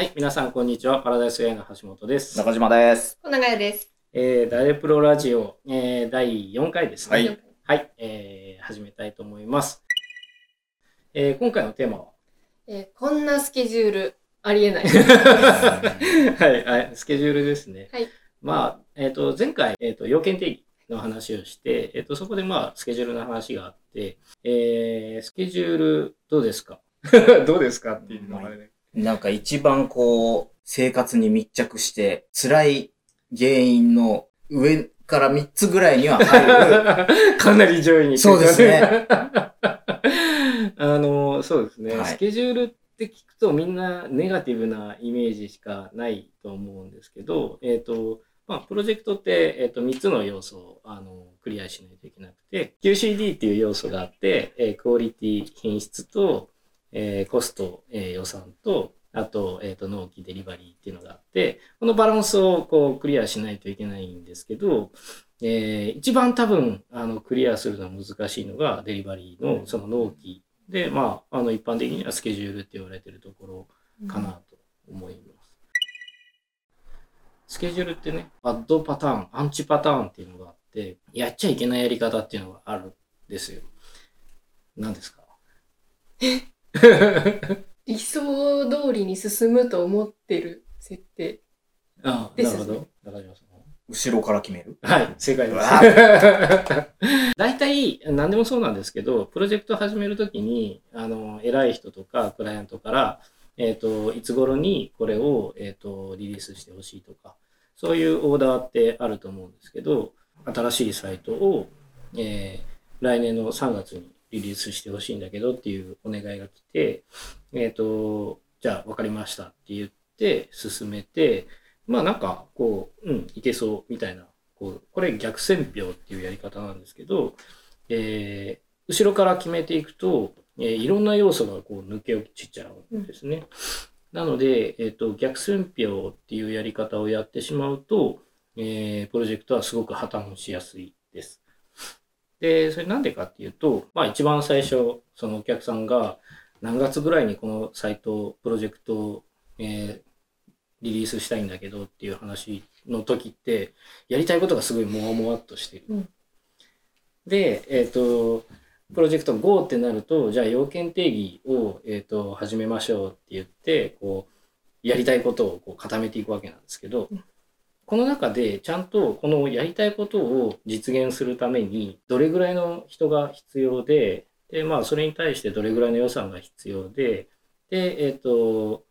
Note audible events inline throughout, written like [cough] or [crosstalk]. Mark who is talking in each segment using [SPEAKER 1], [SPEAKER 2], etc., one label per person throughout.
[SPEAKER 1] はい、皆さんこんにちは。パラダイス AI の橋本です。
[SPEAKER 2] 中島です。
[SPEAKER 3] 小永です。
[SPEAKER 1] えー、ダイレプロラジオ、えー、第4回ですね。
[SPEAKER 2] はい
[SPEAKER 1] はい、えー、始めたいと思います。えー、今回のテーマは、
[SPEAKER 3] えーこんなスケジュールありえない。[laughs]
[SPEAKER 1] はい、はい、スケジュールですね。
[SPEAKER 3] はい。
[SPEAKER 1] まあ、えっ、と、前回、えっ、と、要件定義の話をして、えっ、と、そこでまあ、スケジュールの話があって、えー、スケジュールどうですか？[laughs] どうですか？っていうのがね。
[SPEAKER 2] なんか一番こう、生活に密着して、辛い原因の上から3つぐらいには入る。
[SPEAKER 1] かなり上位に来て
[SPEAKER 2] そうですね。[laughs]
[SPEAKER 1] あの、そうですね、
[SPEAKER 2] はい
[SPEAKER 1] スケジュールって聞くとみんなネガティブなイメージしかないと思うんですけど、えっ、と、まあ、プロジェクトって、えっ、と、3つの要素を、あの、クリアしないといけなくて、QCD っていう要素があって、えークオリティ、品質と、えーコスト、えー予算と、あと、えっ、と、納期、デリバリーっていうのがあって、このバランスをこうクリアしないといけないんですけど、えー一番多分、あの、クリアするのは難しいのが、デリバリーのその納期で、まあ、あの、一般的にはスケジュールって言われてるところかなと思います。スケジュールってね、バッドパターン、アンチパターンっていうのがあって、やっちゃいけないやり方っていうのがあるんですよ。何ですか？[laughs]
[SPEAKER 3] 理想通りに進むと思ってる設定。
[SPEAKER 1] あ
[SPEAKER 3] ですね
[SPEAKER 1] なるほど。中島さん。
[SPEAKER 2] 後ろから決める。
[SPEAKER 1] はい、正解です。[laughs] 大体、何でもそうなんですけど、プロジェクト始めるときに、あの、偉い人とか、クライアントから、えっ、と、いつ頃にこれを、えっ、と、リリースしてほしいとか、そういうオーダーってあると思うんですけど、新しいサイトを、えー来年の3月にリリースしてほしいんだけどっていうお願いが来て、えっ、と、じゃあ分かりましたって言って進めて、まあなんかこう、うん、いけそうみたいな、こう、これ逆線標っていうやり方なんですけど、えー後ろから決めていくと、えーいろんな要素がこう抜け落ちちゃうんですね。なので、えっ、と、逆線標っていうやり方をやってしまうと、えープロジェクトはすごく破綻しやすいです。で、それなんでかっていうと、まあ一番最初、そのお客さんが何月ぐらいにこのサイト、プロジェクトを、えーリリースしたいんだけどっていう話の時って、やりたいことがすごいもわもわっとしてる。
[SPEAKER 3] うん
[SPEAKER 1] で、えっ、と、プロジェクト GO ってなると、じゃあ要件定義を、えっ、と、始めましょうって言って、こう、やりたいことをこう固めていくわけなんですけど、
[SPEAKER 3] うん
[SPEAKER 1] この中でちゃんとこのやりたいことを実現するために、どれぐらいの人が必要で、で、まあ、それに対してどれぐらいの予算が必要で、で、えっ、と、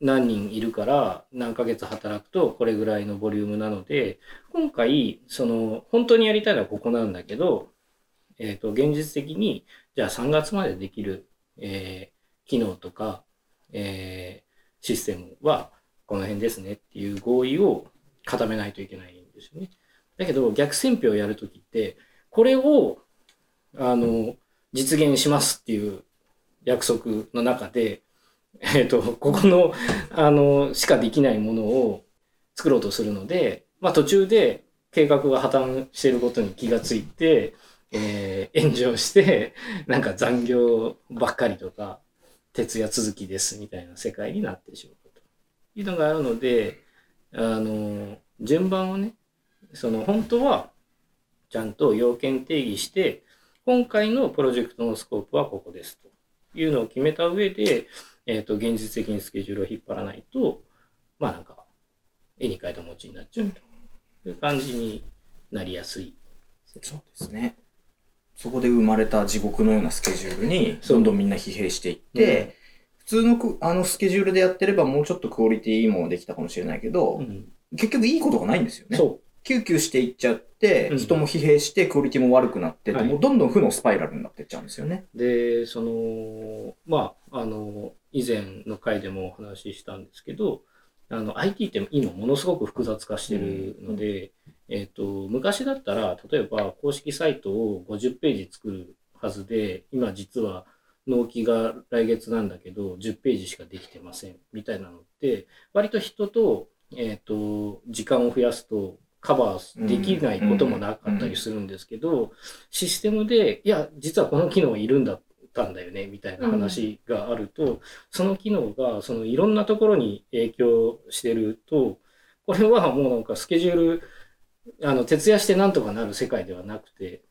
[SPEAKER 1] 何人いるから何ヶ月働くとこれぐらいのボリュームなので、今回、その、本当にやりたいのはここなんだけど、えっ、と、現実的に、じゃあ3月までできる、えー機能とか、えーシステムはこの辺ですねっていう合意を固めないといけないんですよね。だけど、逆選票をやるときって、これを、あの、実現しますっていう約束の中で、[laughs] えっ、と、ここの、あの、しかできないものを作ろうとするので、まあ途中で計画が破綻していることに気がついて、えー炎上して、なんか残業ばっかりとか、徹夜続きですみたいな世界になってしまうというのがあるので、あの、順番をね、その本当はちゃんと要件定義して、今回のプロジェクトのスコープはここですというのを決めた上で、えっ、と、現実的にスケジュールを引っ張らないと、まあなんか、絵に描いた餅になっちゃうという感じになりやすい。
[SPEAKER 2] そうですね。そこで生まれた地獄のようなスケジュールに、どんどんみんな疲弊していって、普通のくあのスケジュールでやってればもうちょっとクオリティいいものできたかもしれないけど、
[SPEAKER 1] うん
[SPEAKER 2] 結局いいことがないんですよね。
[SPEAKER 1] そ
[SPEAKER 2] キューキューしていっちゃって、
[SPEAKER 1] うん
[SPEAKER 2] 人も疲弊してクオリティも悪くなってもうどんどん負のスパイラルになっていっちゃうんですよね。
[SPEAKER 1] う。で、その、まあ、あの、以前の回でもお話ししたんですけど、あの、IT って今ものすごく複雑化してるので、えっ、と、昔だったら、例えば公式サイトを50ページ作るはずで、今実は納期が来月なんだけど、10ページしかできてません、みたいなのって、割と人と、えっ、と、時間を増やすと、カバーできないこともなかったりするんですけど、システムで、いや、実はこの機能いるんだったんだよねみたいな話があると、その機能がそのいろんなところに影響してるとこれはもうなんかスケジュールあの徹夜してなんとかなる世界ではなくて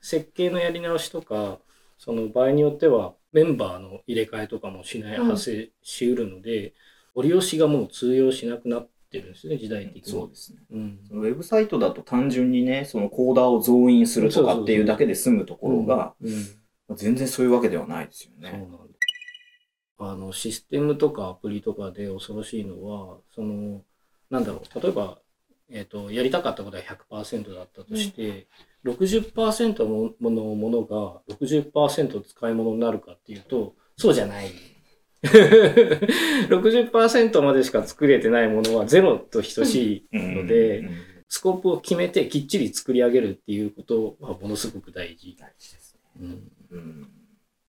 [SPEAKER 1] 設計のやり直しとかその場合によってはメンバーの入れ替えとかもしない、発生しうるので、折り押しがもう通用しなくなってるんですね、時代的に。
[SPEAKER 2] そうですね。
[SPEAKER 1] うん、
[SPEAKER 2] ウェブサイトだと単純にね、そのコーダーを増員するとかっていうだけで済むところが、全然そういうわけではないですよね。
[SPEAKER 1] そうなん
[SPEAKER 2] で
[SPEAKER 1] すあのシステムとかアプリとかで恐ろしいのは、その、なんだろう、例えば、えっ、ー、と、やりたかったことは100%だったとして、うん60%のものが60%使い物になるかっていうと、そうじゃない。60%までしか作れてないものはゼロと等しいので、スコープを決めてきっちり作り上げるっていうことはものすごく大事。
[SPEAKER 2] 大事ですね。
[SPEAKER 1] うん、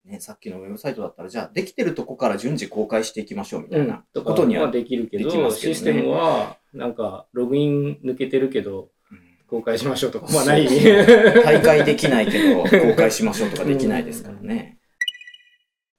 [SPEAKER 2] ね、さっきのウェブサイトだったら、じゃあできてるとこから順次公開していきましょうみたいなことには、
[SPEAKER 1] うん、できるけど、
[SPEAKER 2] けどね、
[SPEAKER 1] システムはなんかログイン抜けてるけど、公開しましょうとかはない。
[SPEAKER 2] 大会できないけど、公開しましょうとかできないですからね。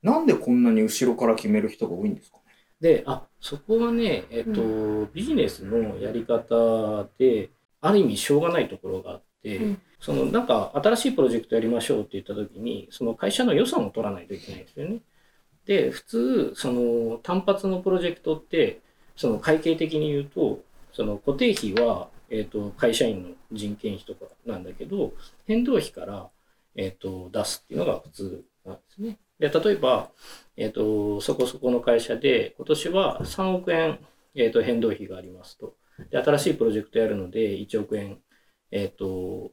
[SPEAKER 2] なんでこんなに後ろから決める人が多いんですかね？
[SPEAKER 1] で、あ、そこはね、えっ、と、ビジネスのやり方で、ある意味しょうがないところがあって、
[SPEAKER 3] うん
[SPEAKER 1] そのなんか新しいプロジェクトやりましょうって言った時に、その会社の予算を取らないといけないんですよね。で、普通、その単発のプロジェクトって、その会計的に言うと、その固定費は、えっ、と、会社員の人件費とかなんだけど、変動費から、えっ、と、出すっていうのが普通なんですね。で、例えば、えっ、と、そこそこの会社で、今年は3億円、えっ、と、変動費がありますと。で、新しいプロジェクトやるので、1億円、えっ、と、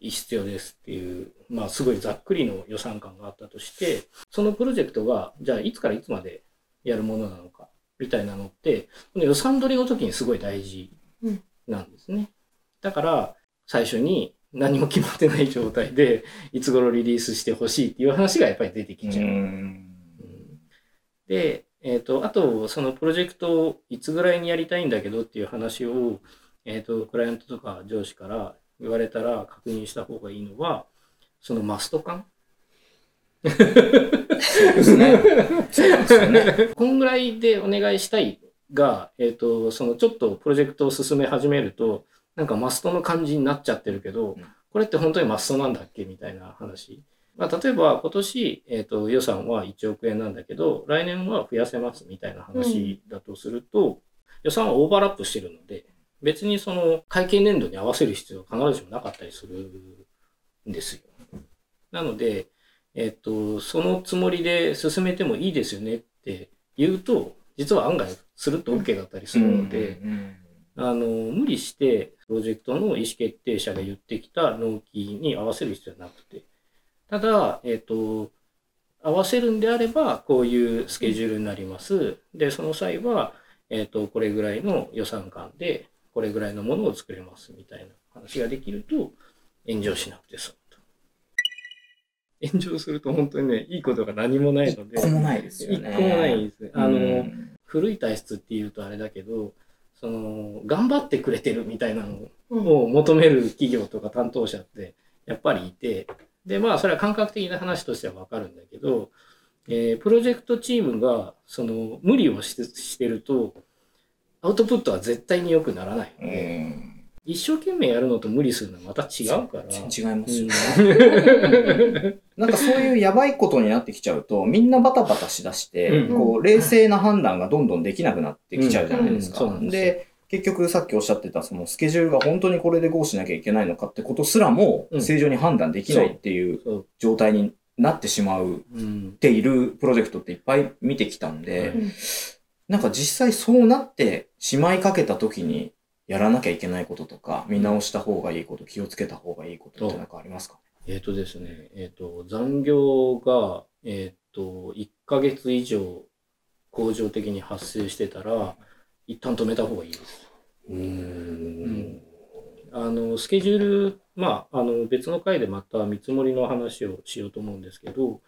[SPEAKER 1] 必要ですっていう、まあ、すごいざっくりの予算感があったとして、そのプロジェクトが、じゃあ、いつからいつまでやるものなのか、みたいなのって、この予算取りの時にすごい大事なんですね。だから、最初に何も決まってない状態で、いつ頃リリースしてほしいっていう話がやっぱり出てきちゃう。うんで、えっ、と、あと、そのプロジェクトをいつぐらいにやりたいんだけどっていう話を、えっ、と、クライアントとか上司から言われたら確認した方がいいのは、そのマスト感
[SPEAKER 2] そうですね。そうですよね。
[SPEAKER 1] こんぐらいでお願いしたいが、えっ、と、そのちょっとプロジェクトを進め始めると、なんかマストの感じになっちゃってるけど、
[SPEAKER 2] うん
[SPEAKER 1] これって本当にマストなんだっけみたいな話。まあ、例えば今年、えっ、と、予算は1億円なんだけど、来年は増やせますみたいな話だとすると、予算はオーバーラップしてるので、別にその会計年度に合わせる必要は必ずしもなかったりするんですよ。なので、えっと、そのつもりで進めてもいいですよねって言うと、実は案外すると OK だったりするので、
[SPEAKER 2] うん
[SPEAKER 1] あの、無理してプロジェクトの意思決定者が言ってきた納期に合わせる必要はなくて、ただ、えっと、合わせるんであれば、こういうスケジュールになります。で、その際は、えっと、これぐらいの予算感で、これぐらいのものを作れますみたいな話ができると、炎上しなくて済むと。炎上すると本当にね、いいことが何もないので。
[SPEAKER 2] 一個もないですよね。
[SPEAKER 1] 一個もないです。あの、
[SPEAKER 2] うん
[SPEAKER 1] 古い体質っていうとあれだけど、その、頑張ってくれてるみたいなの
[SPEAKER 3] うん。
[SPEAKER 1] を求める企業とか担当者ってやっぱりいて、で、まあ、それは感覚的な話としてはわかるんだけど、えープロジェクトチームが、その、無理をしてしてると、アウトプットは絶対に良くならないの
[SPEAKER 2] う
[SPEAKER 1] で、
[SPEAKER 2] ん
[SPEAKER 1] 一生懸命やるのと無理するのはまた違うから。
[SPEAKER 2] 違いますよ。
[SPEAKER 1] うん [laughs]
[SPEAKER 2] なんかそういうやばいことになってきちゃうと、みんなバタバタしだして、
[SPEAKER 1] うん
[SPEAKER 2] こう、冷静な判断がどんどんできなくなってきちゃうじゃないですか。
[SPEAKER 1] で
[SPEAKER 2] 結局さっきおっしゃってた、そのスケジュールが本当にこれでこうしなきゃいけないのかってことすらも、
[SPEAKER 1] うん
[SPEAKER 2] 正常に判断できないっていう。状態になってしまう
[SPEAKER 1] うん。
[SPEAKER 2] っているプロジェクトっていっぱい見てきたんで、
[SPEAKER 3] うん
[SPEAKER 2] なんか実際そうなってしまいかけた時にやらなきゃいけないこととか、見直した方がいいこと、気をつけた方がいいことってなんかありますか？
[SPEAKER 1] えっ、とですね、えっ、と、残業が、えっ、と、1ヶ月以上、恒常的に発生してたら、一旦止めた方がいいです。
[SPEAKER 2] うん。
[SPEAKER 1] あの、スケジュール、まあ、あの、別の回でまた見積もりの話をしようと思うんですけど、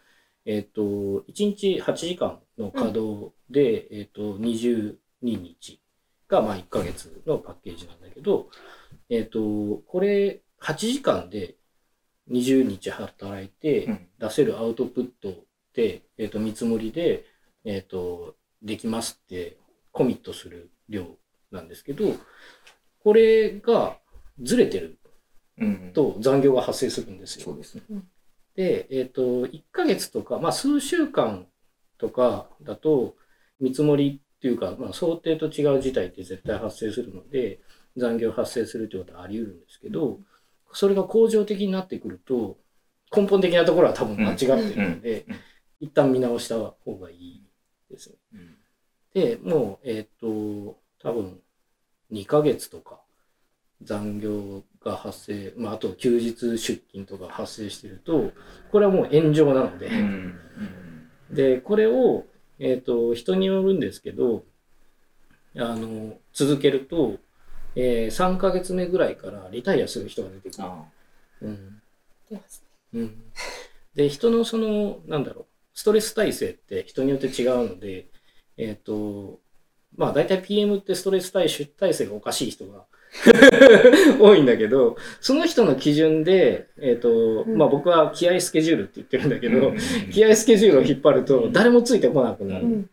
[SPEAKER 1] えっ、と、1日8時間の稼働で、えっ、と、22日が、まあ、1ヶ月のパッケージなんだけど、えっ、と、これ、8時間で20日働いて
[SPEAKER 2] うん
[SPEAKER 1] 出せるアウトプットって、えっ、と、見積もりで、えっ、と、できますってコミットする量なんですけど、これがずれてる
[SPEAKER 2] うん。
[SPEAKER 1] と残業が発生するんですよ。
[SPEAKER 2] そうですね。
[SPEAKER 1] で、えっ、と、1ヶ月とか、まあ、数週間とかだと、見積もりっていうか、まあ、想定と違う事態って絶対発生するので、残業発生するということはあり得るんですけど、それが恒常的になってくると、根本的なところは多分間違ってるので、一旦見直した方がいいですね。
[SPEAKER 2] うん
[SPEAKER 1] で、もう、えっ、と、多分、2ヶ月とか、残業が発生、まあ、あと休日出勤とか発生してると、これはもう炎上なので、
[SPEAKER 2] うん。
[SPEAKER 1] で、これを、えっ、と、人によるんですけど、あの、続けると、えー3ヶ月目ぐらいからリタイアする人が出てくる。で人のそのなんだろうストレス耐性って人によって違うのでえっ、とまあ大体 PM ってストレス耐性耐性がおかしい人が [laughs] 多いんだけどその人の基準で、えっと
[SPEAKER 3] うん。
[SPEAKER 1] まあ、僕は気合スケジュールって言ってるんだけ
[SPEAKER 2] け
[SPEAKER 1] ど、気合スケジュールを引っ張ると誰もついてこなくなる。
[SPEAKER 3] うん。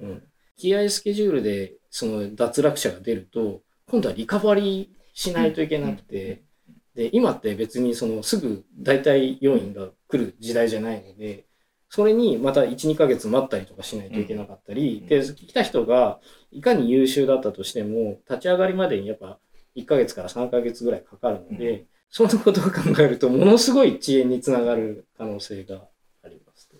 [SPEAKER 1] うん、気合スケジュールでその脱落者が出ると今度はリカバリーしないといけなくて、で今って別にそのすぐ代替要員が来る時代じゃないのでそれにまた12ヶ月待ったりとかしないといけなかったり、
[SPEAKER 2] うん。
[SPEAKER 1] で来た人がいかに優秀だったとしても立ち上がりまでにやっぱ1ヶ月から3ヶ月ぐらいかかるので、
[SPEAKER 2] う
[SPEAKER 1] そのことを考えるとものすごい遅延につながる可能性がありますと。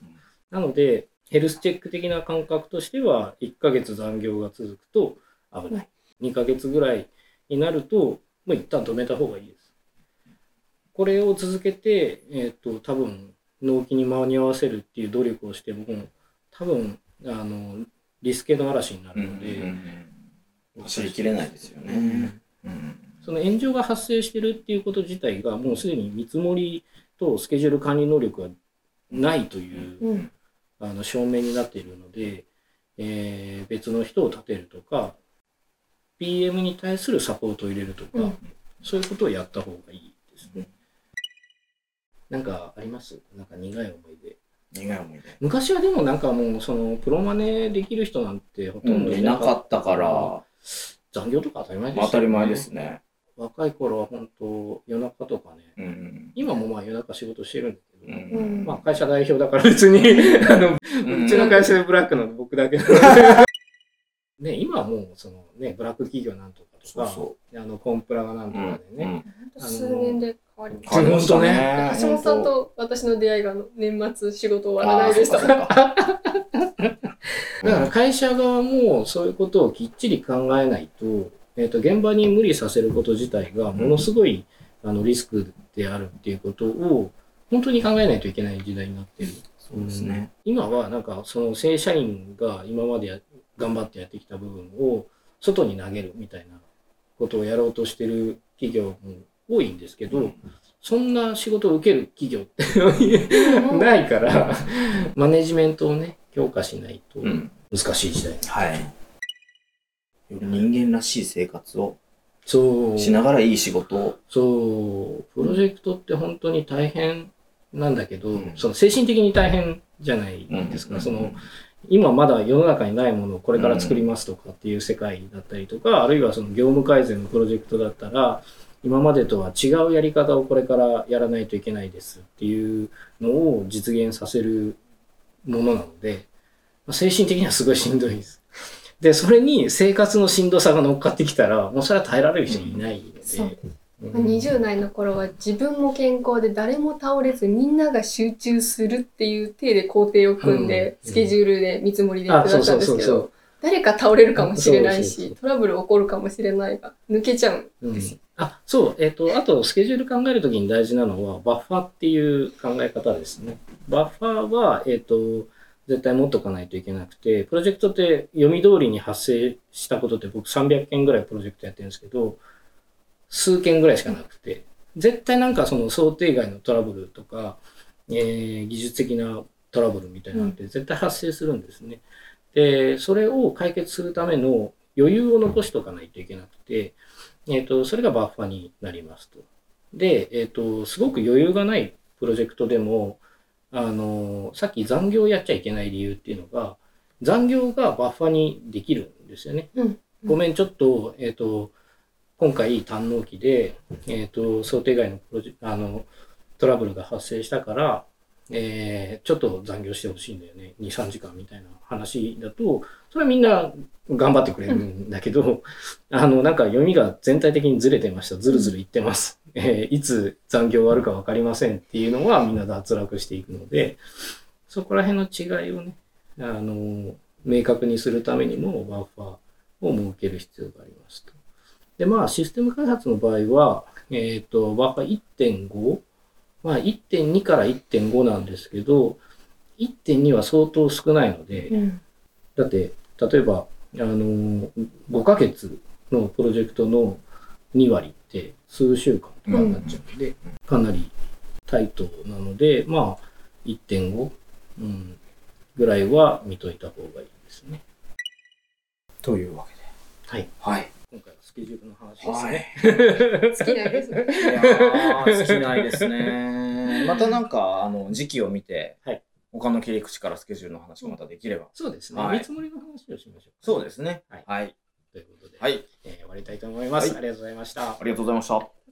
[SPEAKER 1] なので、ヘルスチェック的な感覚としては、1ヶ月残業が続くと危ない。2ヶ月ぐらいになると、もう一旦止めた方がいいです。これを続けて、えっ、と、多分、納期に間に合わせるっていう努力をしても、多分、あの、リスケの嵐になるので、
[SPEAKER 2] 走りきれないですよね。うん
[SPEAKER 1] その炎上が発生してるっていうこと自体が、もうすでに見積もりとスケジュール管理能力がないという
[SPEAKER 3] うん
[SPEAKER 1] あの証明になっているので、えー別の人を立てるとか、PM に対するサポートを入れるとか、
[SPEAKER 3] うん
[SPEAKER 1] そういうことをやった方がいいですね。なんかあります？なんか苦い思い出。
[SPEAKER 2] 苦い思い出。
[SPEAKER 1] 昔はでもなんかもうそのプロマネできる人なんてほとんど
[SPEAKER 2] いなかったから、
[SPEAKER 1] 残業とか当たり前ですよね。
[SPEAKER 2] 当たり前ですね。
[SPEAKER 1] 若い頃は本当夜中とかね、
[SPEAKER 2] うん
[SPEAKER 1] 今もまあ夜中仕事してるんだけど、
[SPEAKER 2] うん
[SPEAKER 1] まあ会社代表だから別に、[laughs] あの、
[SPEAKER 2] うん
[SPEAKER 1] うちの会社でブラックなの僕だけなので。[laughs] ね、今はもうそのね、ブラック企業なんとかとか、
[SPEAKER 2] そ
[SPEAKER 1] あの、コンプラがなんとかでね。
[SPEAKER 2] うん
[SPEAKER 3] 数年で変わりました。
[SPEAKER 2] 変わりましたね。
[SPEAKER 3] 橋本さんと私の出会いが年末仕事終わらないでした。[laughs]
[SPEAKER 1] だから会社側もそういうことをきっちり考えないと、えっ、と、現場に無理させること自体がものすごい、あの、リスクであるっていうことを、本当に考えないといけない時代になってる。
[SPEAKER 2] そうですね。
[SPEAKER 1] 今はなんかその正社員が今までや頑張ってやってきた部分を外に投げるみたいなことをやろうとしてる企業も多いんですけど、そんな仕事を受ける企業って [laughs] ないから、マネジメントをね、強化しないと
[SPEAKER 2] うん。
[SPEAKER 1] 難しい時代。
[SPEAKER 2] はい。より人間らしい生活を
[SPEAKER 1] そう。
[SPEAKER 2] しながらいい仕事を。
[SPEAKER 1] そう、プロジェクトって本当に大変なんだけど、
[SPEAKER 2] うん
[SPEAKER 1] その精神的に大変じゃないですか。その今まだ世の中にないものをこれから作りますとかっていう世界だったりとか、あるいはその業務改善のプロジェクトだったら、今までとは違うやり方をこれからやらないといけないですっていうのを実現させるものなので、まあ精神的にはすごいしんどいです。で、それに生活のしんどさが乗っかってきたら、もうそれは耐えられる人いないので。
[SPEAKER 3] そう
[SPEAKER 1] うん
[SPEAKER 3] 20代の頃は自分も健康で誰も倒れずみんなが集中するっていう体で工程を組んで、
[SPEAKER 1] うん
[SPEAKER 3] スケジュールで見積もりでやってたんですけど、誰か倒れるかもしれないし、トラブル起こるかもしれないが、抜けちゃう。
[SPEAKER 1] うんあ、そう、えっ、と、あと、スケジュール考えるときに大事なのは、バッファっていう考え方ですね。バッファは、えっ、と、絶対持っとかないといけなくて、プロジェクトって読み通りに発生したことって僕300件ぐらいプロジェクトやってるんですけど、数件ぐらいしかなくて、絶対なんかその想定外のトラブルとか、えー技術的なトラブルみたいなのって絶対発生するんですね。で、それを解決するための余裕を残しておかないといけなくて、えっ、と、それがバッファになりますと。で、えっ、と、すごく余裕がないプロジェクトでも、あの、さっき残業やっちゃいけない理由っていうのが、残業がバッファにできるんですよね。
[SPEAKER 3] うん
[SPEAKER 1] ごめん、ちょっと、えっ、と、今回単納期で、えっ、と、想定外のプロジェあの、トラブルが発生したから、えーちょっと残業してほしいんだよね。2、3時間みたいな話だと、それはみんな頑張ってくれるんだけど、[laughs] あの、なんか読みが全体的にずれてました。ずるずるいってます。えーいつ残業終わるかわかりませんっていうのはみんな脱落していくので、そこら辺の違いをね、あの、明確にするためにもバッファーを設ける必要がありますと。で、まあ、システム開発の場合は、えっ、と、バッファー1.5、まあ、1.2から1.5なんですけど、1.2は相当少ないので、
[SPEAKER 3] うん
[SPEAKER 1] だって、例えば、あの、5ヶ月のプロジェクトの2割って数週間とかになっちゃうので、かなりタイトなので、まあ、1.5、うん、ぐらいは見といた方がいいですね。
[SPEAKER 2] というわけで。
[SPEAKER 1] はい。
[SPEAKER 2] はい。
[SPEAKER 1] 今回はスケジュールの話です
[SPEAKER 2] は
[SPEAKER 1] ね。
[SPEAKER 2] い。[laughs]
[SPEAKER 3] 好きなんですね。
[SPEAKER 2] いやー、尽きないですね。[laughs] またなんか、あの、時期を見て、
[SPEAKER 1] はい
[SPEAKER 2] 他の切り口からスケジュールの話がまたできれば。
[SPEAKER 1] そうですね。
[SPEAKER 2] はい
[SPEAKER 1] 見積もりの話をしましょう。
[SPEAKER 2] そうですね。
[SPEAKER 1] はい
[SPEAKER 2] はい。
[SPEAKER 1] ということで、
[SPEAKER 2] はい。
[SPEAKER 1] えー終わりたいと思います、
[SPEAKER 2] はい
[SPEAKER 1] ありがとうございました。
[SPEAKER 2] ありがとうございました。